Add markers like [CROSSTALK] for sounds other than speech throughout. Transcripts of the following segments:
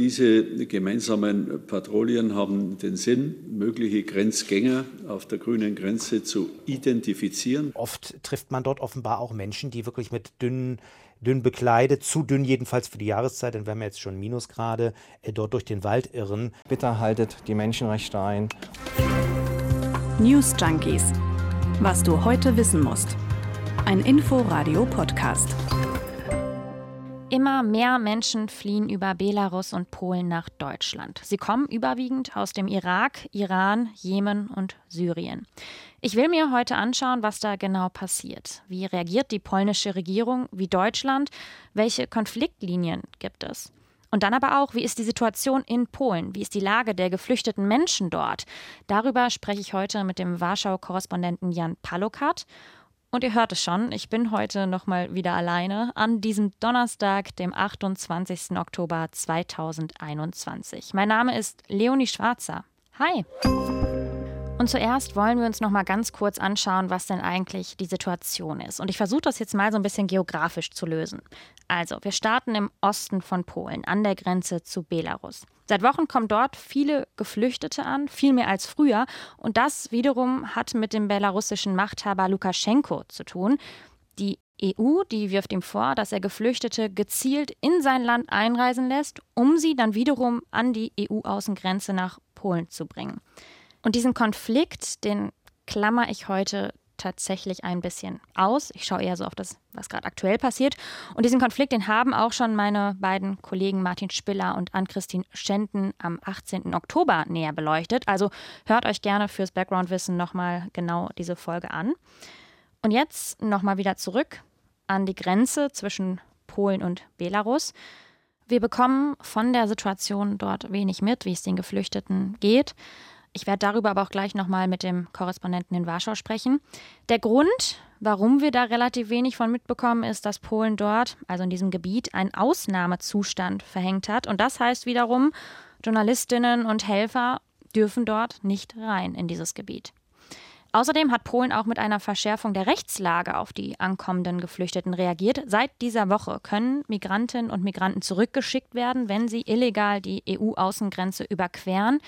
Diese gemeinsamen Patrouillen haben den Sinn, mögliche Grenzgänger auf der grünen Grenze zu identifizieren. Oft trifft man dort offenbar auch Menschen, die wirklich mit dünnen dünn bekleidet, zu dünn jedenfalls für die Jahreszeit, denn wir haben jetzt schon Minusgrade, äh, dort durch den Wald irren. Bitte haltet die Menschenrechte ein. News Junkies. Was du heute wissen musst. Ein Info-Radio-Podcast. Immer mehr Menschen fliehen über Belarus und Polen nach Deutschland. Sie kommen überwiegend aus dem Irak, Iran, Jemen und Syrien. Ich will mir heute anschauen, was da genau passiert. Wie reagiert die polnische Regierung, wie Deutschland? Welche Konfliktlinien gibt es? Und dann aber auch, wie ist die Situation in Polen? Wie ist die Lage der geflüchteten Menschen dort? Darüber spreche ich heute mit dem Warschau-Korrespondenten Jan Palokat. Und ihr hört es schon, ich bin heute nochmal wieder alleine an diesem Donnerstag, dem 28. Oktober 2021. Mein Name ist Leonie Schwarzer. Hi! Und zuerst wollen wir uns noch mal ganz kurz anschauen, was denn eigentlich die Situation ist. Und ich versuche das jetzt mal so ein bisschen geografisch zu lösen. Also, wir starten im Osten von Polen, an der Grenze zu Belarus. Seit Wochen kommen dort viele Geflüchtete an, viel mehr als früher. Und das wiederum hat mit dem belarussischen Machthaber Lukaschenko zu tun. Die EU, die wirft ihm vor, dass er Geflüchtete gezielt in sein Land einreisen lässt, um sie dann wiederum an die EU-Außengrenze nach Polen zu bringen. Und diesen Konflikt, den klammer ich heute tatsächlich ein bisschen aus. Ich schaue eher so auf das, was gerade aktuell passiert. Und diesen Konflikt, den haben auch schon meine beiden Kollegen Martin Spiller und Ann-Christine Schenten am 18. Oktober näher beleuchtet. Also hört euch gerne fürs Background-Wissen nochmal genau diese Folge an. Und jetzt nochmal wieder zurück an die Grenze zwischen Polen und Belarus. Wir bekommen von der Situation dort wenig mit, wie es den Geflüchteten geht. Ich werde darüber aber auch gleich nochmal mit dem Korrespondenten in Warschau sprechen. Der Grund, warum wir da relativ wenig von mitbekommen, ist, dass Polen dort, also in diesem Gebiet, einen Ausnahmezustand verhängt hat. Und das heißt wiederum, Journalistinnen und Helfer dürfen dort nicht rein in dieses Gebiet. Außerdem hat Polen auch mit einer Verschärfung der Rechtslage auf die ankommenden Geflüchteten reagiert. Seit dieser Woche können Migrantinnen und Migranten zurückgeschickt werden, wenn sie illegal die EU-Außengrenze überqueren.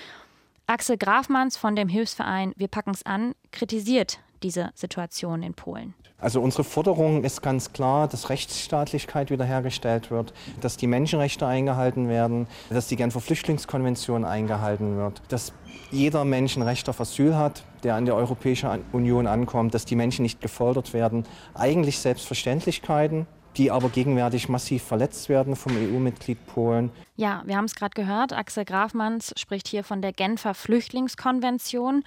Axel Grafmanns von dem Hilfsverein Wir packen's an kritisiert diese Situation in Polen. Also unsere Forderung ist ganz klar, dass Rechtsstaatlichkeit wiederhergestellt wird, dass die Menschenrechte eingehalten werden, dass die Genfer Flüchtlingskonvention eingehalten wird, dass jeder Mensch ein Recht auf Asyl hat, der an der Europäischen Union ankommt, dass die Menschen nicht gefordert werden. Eigentlich Selbstverständlichkeiten, die aber gegenwärtig massiv verletzt werden vom EU-Mitglied Polen. Ja, wir haben es gerade gehört. Axel Grafmanns spricht hier von der Genfer Flüchtlingskonvention.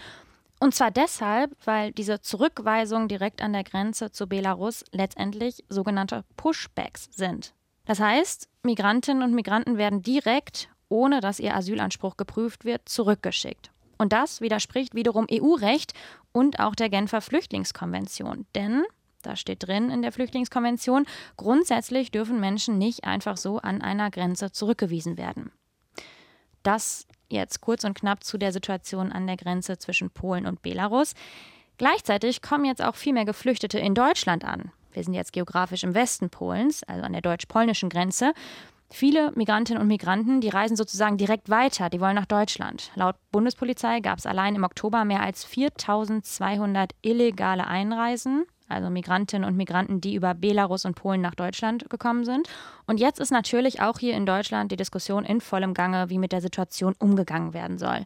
Und zwar deshalb, weil diese Zurückweisungen direkt an der Grenze zu Belarus letztendlich sogenannte Pushbacks sind. Das heißt, Migrantinnen und Migranten werden direkt, ohne dass ihr Asylanspruch geprüft wird, zurückgeschickt. Und das widerspricht wiederum EU-Recht und auch der Genfer Flüchtlingskonvention. Denn da steht drin in der Flüchtlingskonvention, grundsätzlich dürfen Menschen nicht einfach so an einer Grenze zurückgewiesen werden. Das jetzt kurz und knapp zu der Situation an der Grenze zwischen Polen und Belarus. Gleichzeitig kommen jetzt auch viel mehr Geflüchtete in Deutschland an. Wir sind jetzt geografisch im Westen Polens, also an der deutsch-polnischen Grenze. Viele Migrantinnen und Migranten, die reisen sozusagen direkt weiter, die wollen nach Deutschland. Laut Bundespolizei gab es allein im Oktober mehr als 4200 illegale Einreisen also Migrantinnen und Migranten, die über Belarus und Polen nach Deutschland gekommen sind. Und jetzt ist natürlich auch hier in Deutschland die Diskussion in vollem Gange, wie mit der Situation umgegangen werden soll.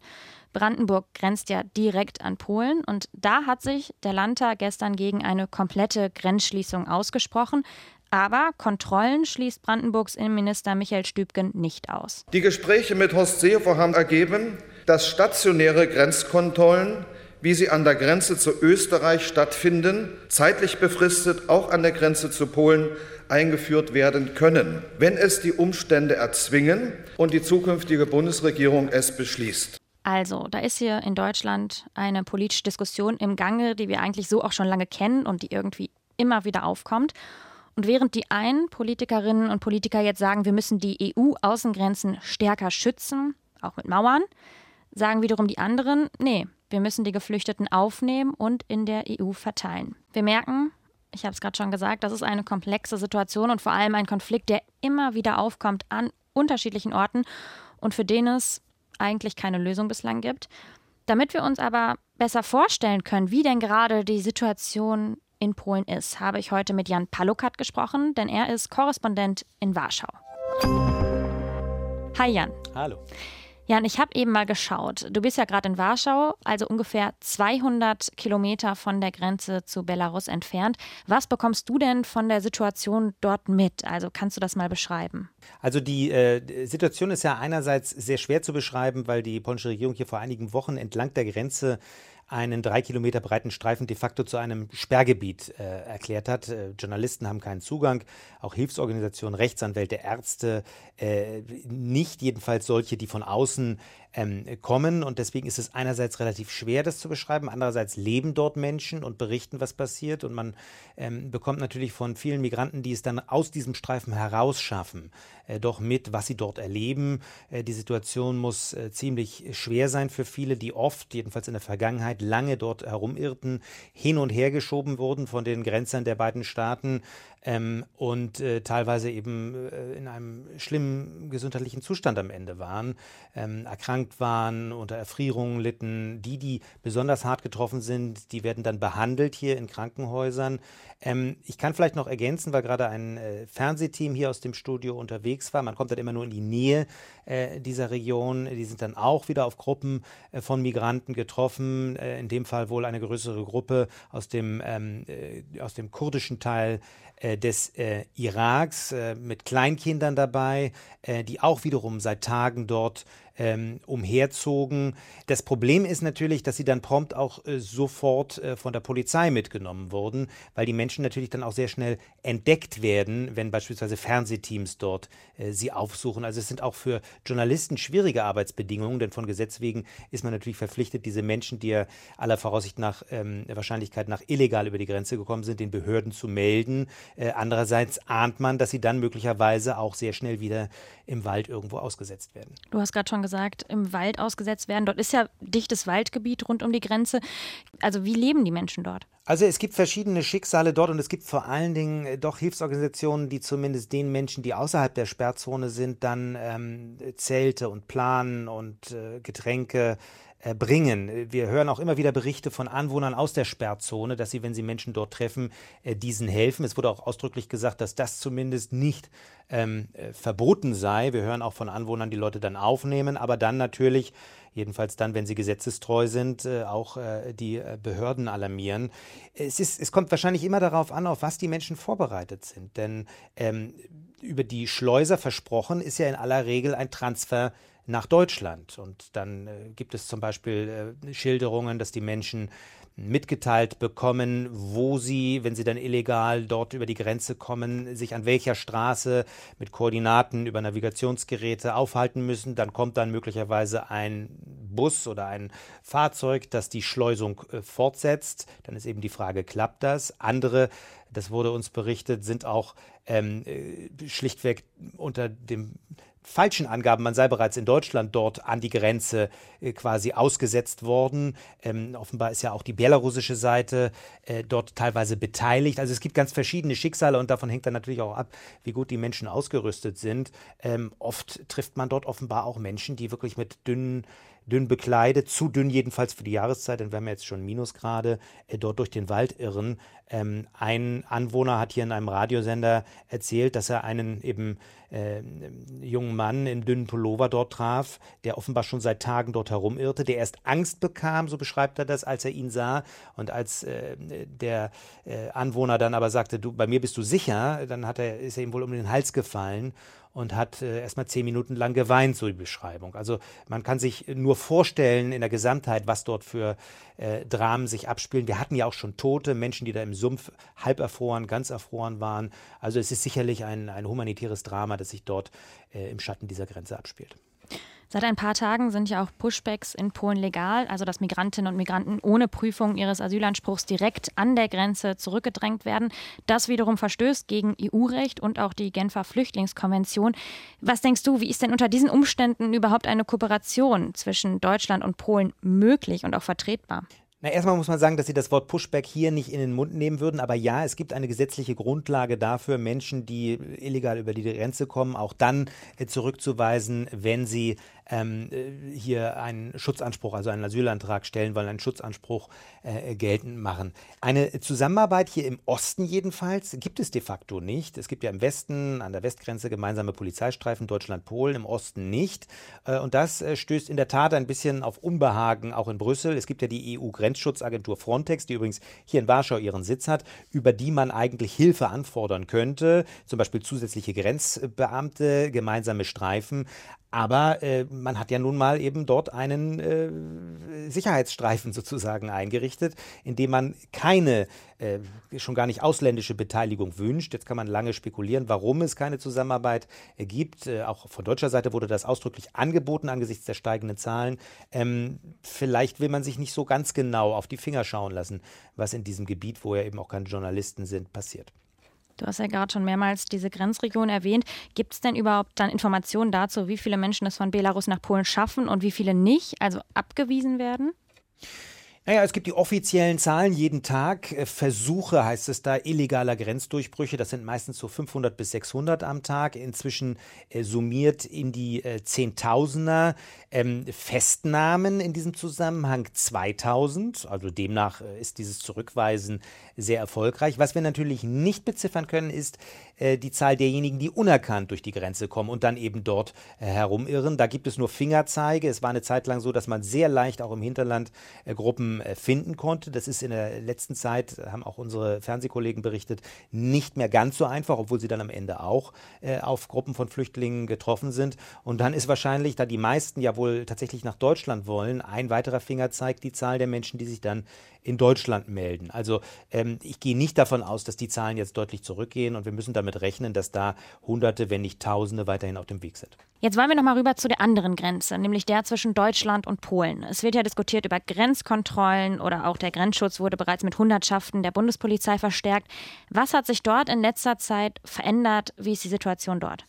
Brandenburg grenzt ja direkt an Polen und da hat sich der Landtag gestern gegen eine komplette Grenzschließung ausgesprochen. Aber Kontrollen schließt Brandenburgs Innenminister Michael Stübgen nicht aus. Die Gespräche mit Horst Seehofer haben ergeben, dass stationäre Grenzkontrollen wie sie an der Grenze zu Österreich stattfinden, zeitlich befristet auch an der Grenze zu Polen eingeführt werden können, wenn es die Umstände erzwingen und die zukünftige Bundesregierung es beschließt. Also, da ist hier in Deutschland eine politische Diskussion im Gange, die wir eigentlich so auch schon lange kennen und die irgendwie immer wieder aufkommt. Und während die einen Politikerinnen und Politiker jetzt sagen, wir müssen die EU-Außengrenzen stärker schützen, auch mit Mauern, sagen wiederum die anderen, nee, wir müssen die Geflüchteten aufnehmen und in der EU verteilen. Wir merken, ich habe es gerade schon gesagt, das ist eine komplexe Situation und vor allem ein Konflikt, der immer wieder aufkommt an unterschiedlichen Orten. und für den es eigentlich keine Lösung bislang gibt. Damit wir uns aber besser vorstellen können, wie denn gerade die Situation in Polen ist, habe ich heute mit Jan Palukat gesprochen, denn er ist Korrespondent in Warschau. Hi Jan. Hallo. Jan, ich habe eben mal geschaut. Du bist ja gerade in Warschau, also ungefähr 200 Kilometer von der Grenze zu Belarus entfernt. Was bekommst du denn von der Situation dort mit? Also kannst du das mal beschreiben? Also die äh, Situation ist ja einerseits sehr schwer zu beschreiben, weil die polnische Regierung hier vor einigen Wochen entlang der Grenze einen drei Kilometer breiten Streifen de facto zu einem Sperrgebiet äh, erklärt hat. Äh, Journalisten haben keinen Zugang, auch Hilfsorganisationen, Rechtsanwälte, Ärzte, äh, nicht jedenfalls solche, die von außen ähm, kommen. Und deswegen ist es einerseits relativ schwer, das zu beschreiben. Andererseits leben dort Menschen und berichten, was passiert. Und man ähm, bekommt natürlich von vielen Migranten, die es dann aus diesem Streifen herausschaffen, äh, doch mit, was sie dort erleben. Äh, die Situation muss äh, ziemlich schwer sein für viele, die oft, jedenfalls in der Vergangenheit, lange dort herumirrten, hin und her geschoben wurden von den Grenzern der beiden Staaten ähm, und äh, teilweise eben äh, in einem schlimmen gesundheitlichen Zustand am Ende waren, ähm, erkrankt waren, unter Erfrierungen litten. Die, die besonders hart getroffen sind, die werden dann behandelt hier in Krankenhäusern. Ähm, ich kann vielleicht noch ergänzen, weil gerade ein äh, Fernsehteam hier aus dem Studio unterwegs war. Man kommt dann immer nur in die Nähe äh, dieser Region. Die sind dann auch wieder auf Gruppen äh, von Migranten getroffen. Äh, in dem Fall wohl eine größere Gruppe aus dem, ähm, äh, aus dem kurdischen Teil äh, des Iraks mit Kleinkindern dabei, die auch wiederum seit Tagen dort ähm, umherzogen. Das Problem ist natürlich, dass sie dann prompt auch äh, sofort äh, von der Polizei mitgenommen wurden, weil die Menschen natürlich dann auch sehr schnell entdeckt werden, wenn beispielsweise Fernsehteams dort äh, sie aufsuchen. Also es sind auch für Journalisten schwierige Arbeitsbedingungen, denn von Gesetz wegen ist man natürlich verpflichtet, diese Menschen, die ja aller Voraussicht nach ähm, Wahrscheinlichkeit nach illegal über die Grenze gekommen sind, den Behörden zu melden. Äh, andererseits ahnt man, dass sie dann möglicherweise auch sehr schnell wieder im Wald irgendwo ausgesetzt werden. Du hast gerade schon gesagt, im Wald ausgesetzt werden. Dort ist ja dichtes Waldgebiet rund um die Grenze. Also wie leben die Menschen dort? Also es gibt verschiedene Schicksale dort und es gibt vor allen Dingen äh, doch Hilfsorganisationen, die zumindest den Menschen, die außerhalb der Sperrzone sind, dann ähm, Zelte und planen und äh, Getränke bringen. Wir hören auch immer wieder Berichte von Anwohnern aus der Sperrzone, dass sie, wenn sie Menschen dort treffen, äh, diesen helfen. Es wurde auch ausdrücklich gesagt, dass das zumindest nicht ähm, äh, verboten sei. Wir hören auch von Anwohnern, die Leute dann aufnehmen, aber dann natürlich jedenfalls dann, wenn sie gesetzestreu sind, äh, auch die Behörden alarmieren. Es, ist, es kommt wahrscheinlich immer darauf an, auf was die Menschen vorbereitet sind. Denn ähm, über die Schleuser versprochen ist ja in aller Regel ein Transfer nach Deutschland. Und dann äh, gibt es zum Beispiel äh, Schilderungen, dass die Menschen mitgeteilt bekommen, wo sie, wenn sie dann illegal dort über die Grenze kommen, sich an welcher Straße mit Koordinaten über Navigationsgeräte aufhalten müssen. Dann kommt dann möglicherweise ein Bus oder ein Fahrzeug, das die Schleusung äh, fortsetzt. Dann ist eben die Frage, klappt das? Andere, das wurde uns berichtet, sind auch ähm, äh, schlichtweg unter dem falschen Angaben, man sei bereits in Deutschland dort an die Grenze äh, quasi ausgesetzt worden. Ähm, offenbar ist ja auch die belarussische Seite äh, dort teilweise beteiligt. Also es gibt ganz verschiedene Schicksale und davon hängt dann natürlich auch ab, wie gut die Menschen ausgerüstet sind. Ähm, oft trifft man dort offenbar auch Menschen, die wirklich mit dünnen dünn bekleidet, zu dünn jedenfalls für die Jahreszeit, denn wir haben jetzt schon Minusgrade, äh, dort durch den Wald irren. Ähm, ein Anwohner hat hier in einem Radiosender erzählt, dass er einen eben äh, jungen Mann im dünnen Pullover dort traf, der offenbar schon seit Tagen dort herumirrte, der erst Angst bekam, so beschreibt er das, als er ihn sah. Und als äh, der äh, Anwohner dann aber sagte, du, bei mir bist du sicher, dann hat er, ist er ihm wohl um den Hals gefallen und hat äh, erstmal zehn Minuten lang geweint, so die Beschreibung. Also man kann sich nur vorstellen in der Gesamtheit, was dort für äh, Dramen sich abspielen. Wir hatten ja auch schon Tote, Menschen, die da im Sumpf halb erfroren, ganz erfroren waren. Also es ist sicherlich ein, ein humanitäres Drama, das sich dort äh, im Schatten dieser Grenze abspielt. Seit ein paar Tagen sind ja auch Pushbacks in Polen legal, also dass Migrantinnen und Migranten ohne Prüfung ihres Asylanspruchs direkt an der Grenze zurückgedrängt werden. Das wiederum verstößt gegen EU-Recht und auch die Genfer Flüchtlingskonvention. Was denkst du, wie ist denn unter diesen Umständen überhaupt eine Kooperation zwischen Deutschland und Polen möglich und auch vertretbar? Na, erstmal muss man sagen, dass Sie das Wort Pushback hier nicht in den Mund nehmen würden. Aber ja, es gibt eine gesetzliche Grundlage dafür, Menschen, die illegal über die Grenze kommen, auch dann äh, zurückzuweisen, wenn sie ähm, äh, hier einen Schutzanspruch, also einen Asylantrag stellen wollen, einen Schutzanspruch äh, geltend machen. Eine Zusammenarbeit hier im Osten jedenfalls gibt es de facto nicht. Es gibt ja im Westen, an der Westgrenze gemeinsame Polizeistreifen Deutschland-Polen, im Osten nicht. Äh, und das äh, stößt in der Tat ein bisschen auf Unbehagen auch in Brüssel. Es gibt ja die EU-Grenzschutzagentur Frontex, die übrigens hier in Warschau ihren Sitz hat, über die man eigentlich Hilfe anfordern könnte, zum Beispiel zusätzliche Grenzbeamte, gemeinsame Streifen. Aber äh, man hat ja nun mal eben dort einen äh, Sicherheitsstreifen sozusagen eingerichtet, in dem man keine, äh, schon gar nicht ausländische Beteiligung wünscht. Jetzt kann man lange spekulieren, warum es keine Zusammenarbeit äh, gibt. Äh, auch von deutscher Seite wurde das ausdrücklich angeboten angesichts der steigenden Zahlen. Ähm, vielleicht will man sich nicht so ganz genau auf die Finger schauen lassen, was in diesem Gebiet, wo ja eben auch keine Journalisten sind, passiert. Du hast ja gerade schon mehrmals diese Grenzregion erwähnt. Gibt es denn überhaupt dann Informationen dazu, wie viele Menschen es von Belarus nach Polen schaffen und wie viele nicht, also abgewiesen werden? Naja, es gibt die offiziellen Zahlen jeden Tag. Äh, Versuche heißt es da, illegaler Grenzdurchbrüche. Das sind meistens so 500 bis 600 am Tag. Inzwischen äh, summiert in die äh, Zehntausender. Ähm, Festnahmen in diesem Zusammenhang 2000. Also demnach äh, ist dieses Zurückweisen sehr erfolgreich. Was wir natürlich nicht beziffern können, ist äh, die Zahl derjenigen, die unerkannt durch die Grenze kommen und dann eben dort herumirren. Da gibt es nur Fingerzeige. Es war eine Zeit lang so, dass man sehr leicht auch im Hinterland Gruppen äh, finden konnte. Das ist in der letzten Zeit, haben auch unsere Fernsehkollegen berichtet, nicht mehr ganz so einfach, obwohl sie dann am Ende auch äh, auf Gruppen von Flüchtlingen getroffen sind. Und dann ist wahrscheinlich, da die meisten ja wohl tatsächlich nach Deutschland wollen, ein weiterer Finger zeigt die Zahl der Menschen, die sich dann in Deutschland melden. Also ähm, ich gehe nicht davon aus, dass die Zahlen jetzt deutlich zurückgehen und wir müssen damit rechnen, dass da Hunderte, wenn nicht Tausende weiterhin auf dem Weg sind. Jetzt wollen wir noch mal rüber zu der anderen Grenze, nämlich der zwischen Deutschland und Polen. Es wird ja diskutiert über Grenzkontrollen oder auch der Grenzschutz wurde bereits mit Hundertschaften der Bundespolizei verstärkt. Was hat sich dort in letzter Zeit verändert? Wie ist die Situation dort?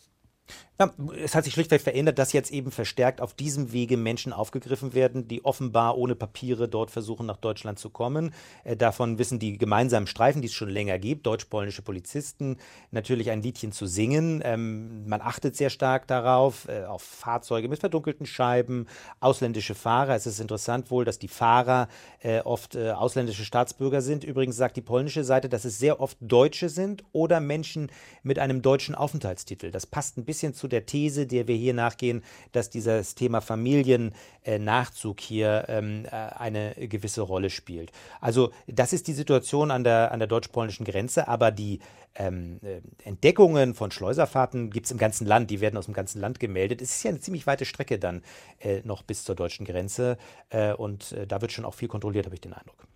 Ja, es hat sich schlichtweg verändert, dass jetzt eben verstärkt auf diesem Wege Menschen aufgegriffen werden, die offenbar ohne Papiere dort versuchen, nach Deutschland zu kommen. Äh, davon wissen die gemeinsamen Streifen, die es schon länger gibt, deutsch-polnische Polizisten, natürlich ein Liedchen zu singen. Ähm, man achtet sehr stark darauf, äh, auf Fahrzeuge mit verdunkelten Scheiben, ausländische Fahrer. Es ist interessant wohl, dass die Fahrer äh, oft ausländische Staatsbürger sind. Übrigens sagt die polnische Seite, dass es sehr oft Deutsche sind oder Menschen mit einem deutschen Aufenthaltstitel. Das passt ein bisschen zu der These, der wir hier nachgehen, dass dieses Thema Familiennachzug hier ähm, äh, eine gewisse Rolle spielt. Also das ist die Situation an der, an der deutsch-polnischen Grenze, aber die ähm, äh, Entdeckungen von Schleuserfahrten gibt es im ganzen Land, die werden aus dem ganzen Land gemeldet. Es ist ja eine ziemlich weite Strecke dann äh, noch bis zur deutschen Grenze äh, und äh, da wird schon auch viel kontrolliert, habe ich den Eindruck.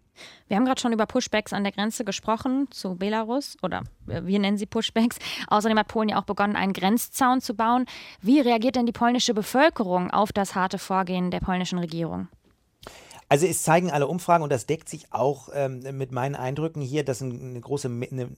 Wir haben gerade schon über Pushbacks an der Grenze gesprochen zu Belarus oder äh, wir nennen sie Pushbacks. [LAUGHS] Außerdem hat Polen ja auch begonnen, einen Grenzzaun zu bauen. Wie reagiert denn die polnische Bevölkerung auf das harte Vorgehen der polnischen Regierung? Also es zeigen alle Umfragen und das deckt sich auch ähm, mit meinen Eindrücken hier, dass eine große, eine,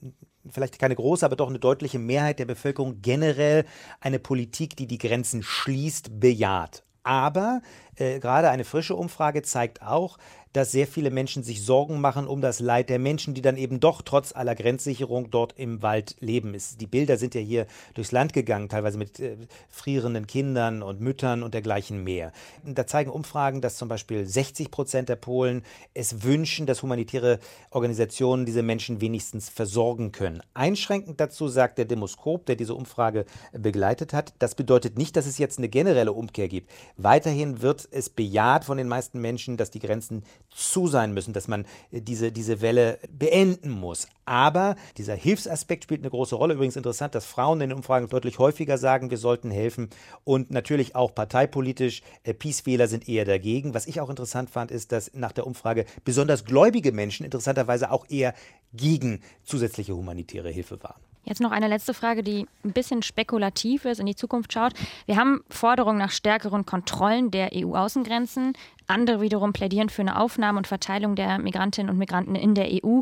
vielleicht keine große, aber doch eine deutliche Mehrheit der Bevölkerung generell eine Politik, die die Grenzen schließt, bejaht. Aber äh, gerade eine frische Umfrage zeigt auch, dass sehr viele Menschen sich Sorgen machen um das Leid der Menschen, die dann eben doch trotz aller Grenzsicherung dort im Wald leben. die Bilder sind ja hier durchs Land gegangen, teilweise mit äh, frierenden Kindern und Müttern und dergleichen mehr. Da zeigen Umfragen, dass zum Beispiel 60 Prozent der Polen es wünschen, dass humanitäre Organisationen diese Menschen wenigstens versorgen können. Einschränkend dazu sagt der Demoskop, der diese Umfrage begleitet hat, das bedeutet nicht, dass es jetzt eine generelle Umkehr gibt. Weiterhin wird es bejaht von den meisten Menschen, dass die Grenzen zu sein müssen, dass man äh, diese, diese Welle beenden muss. Aber dieser Hilfsaspekt spielt eine große Rolle. Übrigens interessant, dass Frauen in den Umfragen deutlich häufiger sagen, wir sollten helfen. Und natürlich auch parteipolitisch, äh, Peace-Wähler sind eher dagegen. Was ich auch interessant fand, ist, dass nach der Umfrage besonders gläubige Menschen interessanterweise auch eher gegen zusätzliche humanitäre Hilfe waren. Jetzt noch eine letzte Frage, die ein bisschen spekulativ ist, in die Zukunft schaut. Wir haben Forderungen nach stärkeren Kontrollen der EU-Außengrenzen. Andere wiederum plädieren für eine Aufnahme und Verteilung der Migrantinnen und Migranten in der EU.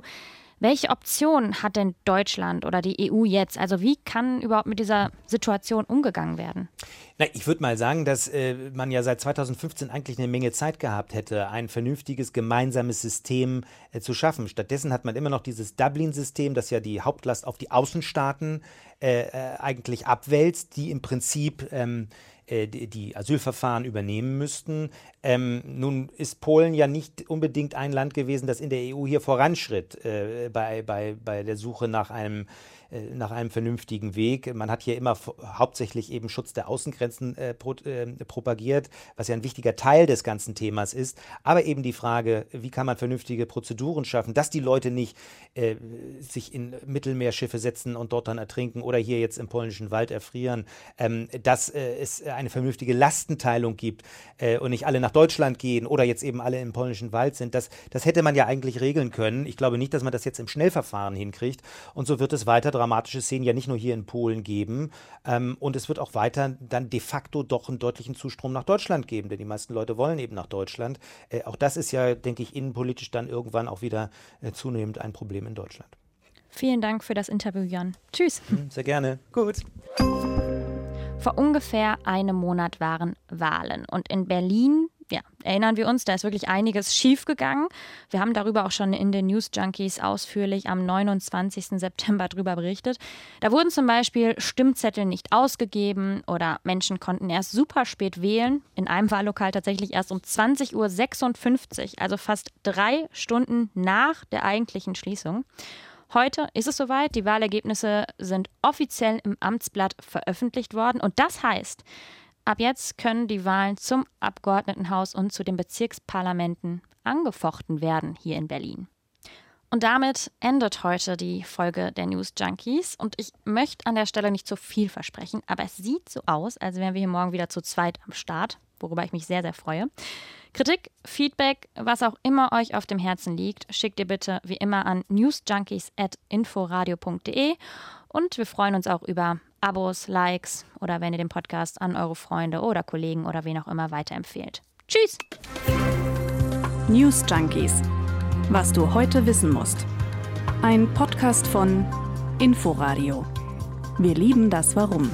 Welche Option hat denn Deutschland oder die EU jetzt? Also wie kann überhaupt mit dieser Situation umgegangen werden? Na, ich würde mal sagen, dass äh, man ja seit 2015 eigentlich eine Menge Zeit gehabt hätte, ein vernünftiges gemeinsames System äh, zu schaffen. Stattdessen hat man immer noch dieses Dublin-System, das ja die Hauptlast auf die Außenstaaten äh, äh eigentlich abwälzt, die im Prinzip ähm, äh, die, Asylverfahren übernehmen müssten. Ähm, nun ist Polen ja nicht unbedingt ein Land gewesen, das in der EU hier voranschritt äh, bei, bei, bei der Suche nach einem nach einem vernünftigen Weg. Man hat hier immer hauptsächlich eben Schutz der Außengrenzen äh, pro, äh, propagiert, was ja ein wichtiger Teil des ganzen Themas ist. Aber eben die Frage, wie kann man vernünftige Prozeduren schaffen, dass die Leute nicht äh, sich in Mittelmeerschiffe setzen und dort dann ertrinken oder hier jetzt im polnischen Wald erfrieren, ähm, dass äh, es eine vernünftige Lastenteilung gibt äh, und nicht alle nach Deutschland gehen oder jetzt eben alle im polnischen Wald sind. Das, das hätte man ja eigentlich regeln können. Ich glaube nicht, dass man das jetzt im Schnellverfahren hinkriegt. Und so wird es weiter dramatische Szenen ja nicht nur hier in Polen geben. Ähm, und es wird auch weiter dann de facto doch einen deutlichen Zustrom nach Deutschland geben, denn die meisten Leute wollen eben nach Deutschland. Äh, auch das ist ja, denke ich, innenpolitisch dann irgendwann auch wieder äh, zunehmend ein Problem in Deutschland. Vielen Dank für das Interview, Jan. Tschüss. Hm, sehr gerne. Gut. Vor ungefähr einem Monat waren Wahlen und in Berlin ja, erinnern wir uns, da ist wirklich einiges schiefgegangen. Wir haben darüber auch schon in den News Junkies ausführlich am 29. September darüber berichtet. Da wurden zum Beispiel Stimmzettel nicht ausgegeben oder Menschen konnten erst super spät wählen. In einem Wahllokal tatsächlich erst um 20.56 Uhr, also fast drei Stunden nach der eigentlichen Schließung. Heute ist es soweit. Die Wahlergebnisse sind offiziell im Amtsblatt veröffentlicht worden. Und das heißt, Ab jetzt können die Wahlen zum Abgeordnetenhaus und zu den Bezirksparlamenten angefochten werden hier in Berlin. Und damit endet heute die Folge der News Junkies. Und ich möchte an der Stelle nicht zu viel versprechen, aber es sieht so aus, als wären wir hier morgen wieder zu zweit am Start, worüber ich mich sehr, sehr freue. Kritik, Feedback, was auch immer euch auf dem Herzen liegt, schickt ihr bitte wie immer an newsjunkies.inforadio.de und wir freuen uns auch über Abos, Likes oder wenn ihr den Podcast an eure Freunde oder Kollegen oder wen auch immer weiterempfehlt. Tschüss! News Junkies. Was du heute wissen musst. Ein Podcast von Inforadio. Wir lieben das Warum.